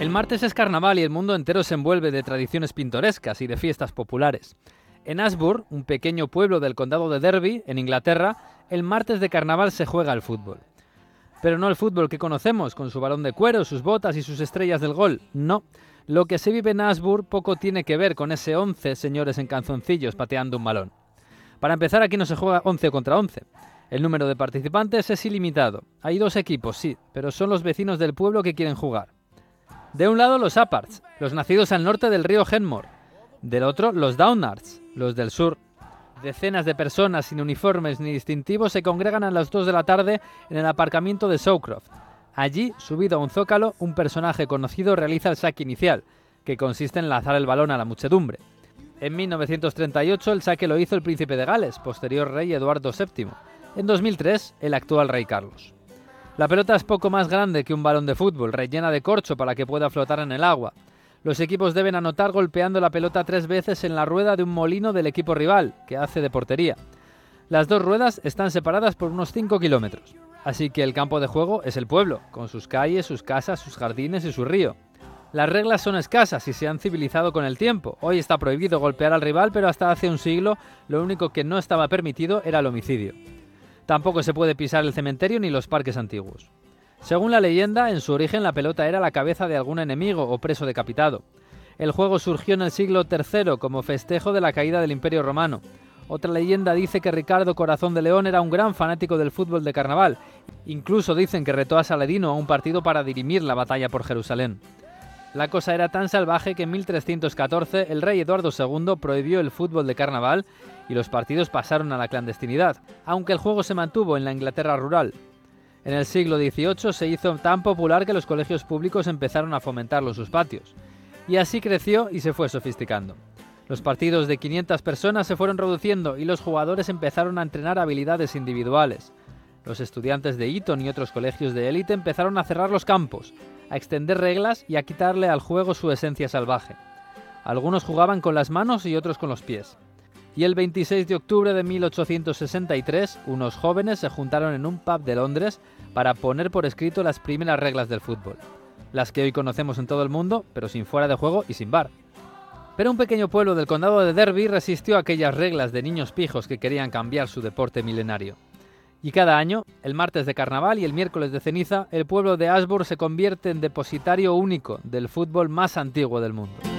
El martes es carnaval y el mundo entero se envuelve de tradiciones pintorescas y de fiestas populares. En Ashburn, un pequeño pueblo del condado de Derby, en Inglaterra, el martes de carnaval se juega al fútbol. Pero no el fútbol que conocemos, con su balón de cuero, sus botas y sus estrellas del gol. No. Lo que se vive en Ashburn poco tiene que ver con ese 11 señores en canzoncillos pateando un balón. Para empezar, aquí no se juega 11 contra 11. El número de participantes es ilimitado. Hay dos equipos, sí, pero son los vecinos del pueblo que quieren jugar. De un lado los Aparts, los nacidos al norte del río Henmore. Del otro los Downards, los del sur. Decenas de personas sin uniformes ni distintivos se congregan a las 2 de la tarde en el aparcamiento de Showcroft. Allí, subido a un zócalo, un personaje conocido realiza el saque inicial, que consiste en lanzar el balón a la muchedumbre. En 1938 el saque lo hizo el príncipe de Gales, posterior rey Eduardo VII. En 2003 el actual rey Carlos. La pelota es poco más grande que un balón de fútbol, rellena de corcho para que pueda flotar en el agua. Los equipos deben anotar golpeando la pelota tres veces en la rueda de un molino del equipo rival, que hace de portería. Las dos ruedas están separadas por unos 5 kilómetros, así que el campo de juego es el pueblo, con sus calles, sus casas, sus jardines y su río. Las reglas son escasas y se han civilizado con el tiempo. Hoy está prohibido golpear al rival, pero hasta hace un siglo lo único que no estaba permitido era el homicidio. Tampoco se puede pisar el cementerio ni los parques antiguos. Según la leyenda, en su origen la pelota era la cabeza de algún enemigo o preso decapitado. El juego surgió en el siglo III como festejo de la caída del Imperio Romano. Otra leyenda dice que Ricardo Corazón de León era un gran fanático del fútbol de carnaval. Incluso dicen que retó a Saladino a un partido para dirimir la batalla por Jerusalén. La cosa era tan salvaje que en 1314 el rey Eduardo II prohibió el fútbol de carnaval y los partidos pasaron a la clandestinidad, aunque el juego se mantuvo en la Inglaterra rural. En el siglo XVIII se hizo tan popular que los colegios públicos empezaron a fomentarlo en sus patios. Y así creció y se fue sofisticando. Los partidos de 500 personas se fueron reduciendo y los jugadores empezaron a entrenar habilidades individuales. Los estudiantes de Eton y otros colegios de élite empezaron a cerrar los campos, a extender reglas y a quitarle al juego su esencia salvaje. Algunos jugaban con las manos y otros con los pies y el 26 de octubre de 1863 unos jóvenes se juntaron en un pub de Londres para poner por escrito las primeras reglas del fútbol, las que hoy conocemos en todo el mundo, pero sin fuera de juego y sin bar. Pero un pequeño pueblo del condado de Derby resistió aquellas reglas de niños pijos que querían cambiar su deporte milenario. Y cada año, el martes de carnaval y el miércoles de ceniza, el pueblo de Ashburn se convierte en depositario único del fútbol más antiguo del mundo.